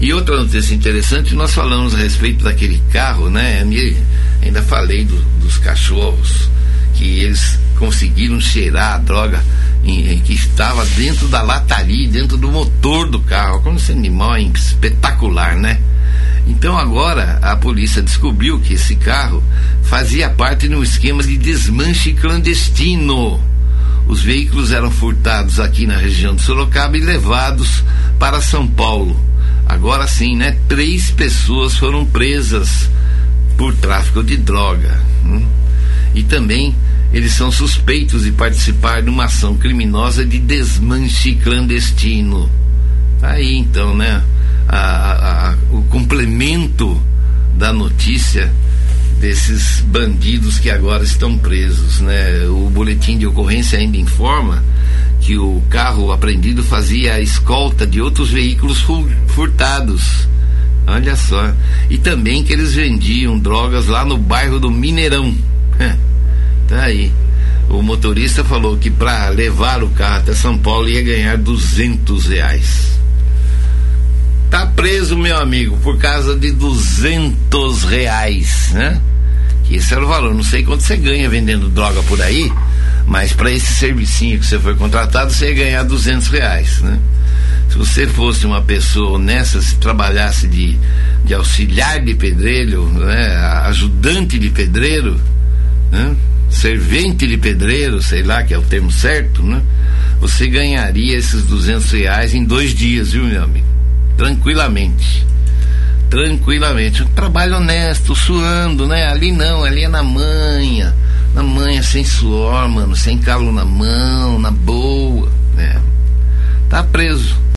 E outra notícia interessante, nós falamos a respeito daquele carro, né? Ainda falei do, dos cachorros, que eles conseguiram cheirar a droga em, em, que estava dentro da lataria, dentro do motor do carro. Como esse animal é espetacular, né? Então agora a polícia descobriu que esse carro fazia parte de um esquema de desmanche clandestino. Os veículos eram furtados aqui na região de Sorocaba e levados para São Paulo Agora sim, né? Três pessoas foram presas por tráfico de droga. Hum? E também eles são suspeitos de participar de uma ação criminosa de desmanche clandestino. Aí então, né? A, a, o complemento da notícia desses bandidos que agora estão presos, né? O boletim de ocorrência ainda informa que o carro apreendido fazia a escolta de outros veículos furtados. Olha só. E também que eles vendiam drogas lá no bairro do Mineirão. tá aí. O motorista falou que para levar o carro até São Paulo ia ganhar 200 reais. Tá preso, meu amigo, por causa de 200 reais, né? Que esse era o valor. Não sei quanto você ganha vendendo droga por aí mas para esse servicinho que você foi contratado, você ia ganhar 200 reais, né? Se você fosse uma pessoa honesta, se trabalhasse de, de auxiliar de pedreiro, né? ajudante de pedreiro, né? servente de pedreiro, sei lá que é o termo certo, né? Você ganharia esses 200 reais em dois dias, viu, meu amigo? Tranquilamente. Tranquilamente. Um trabalho honesto, suando, né? Ali não, ali é na manha na manhã, sem suor, mano, sem calo na mão, na boa, né? Tá preso.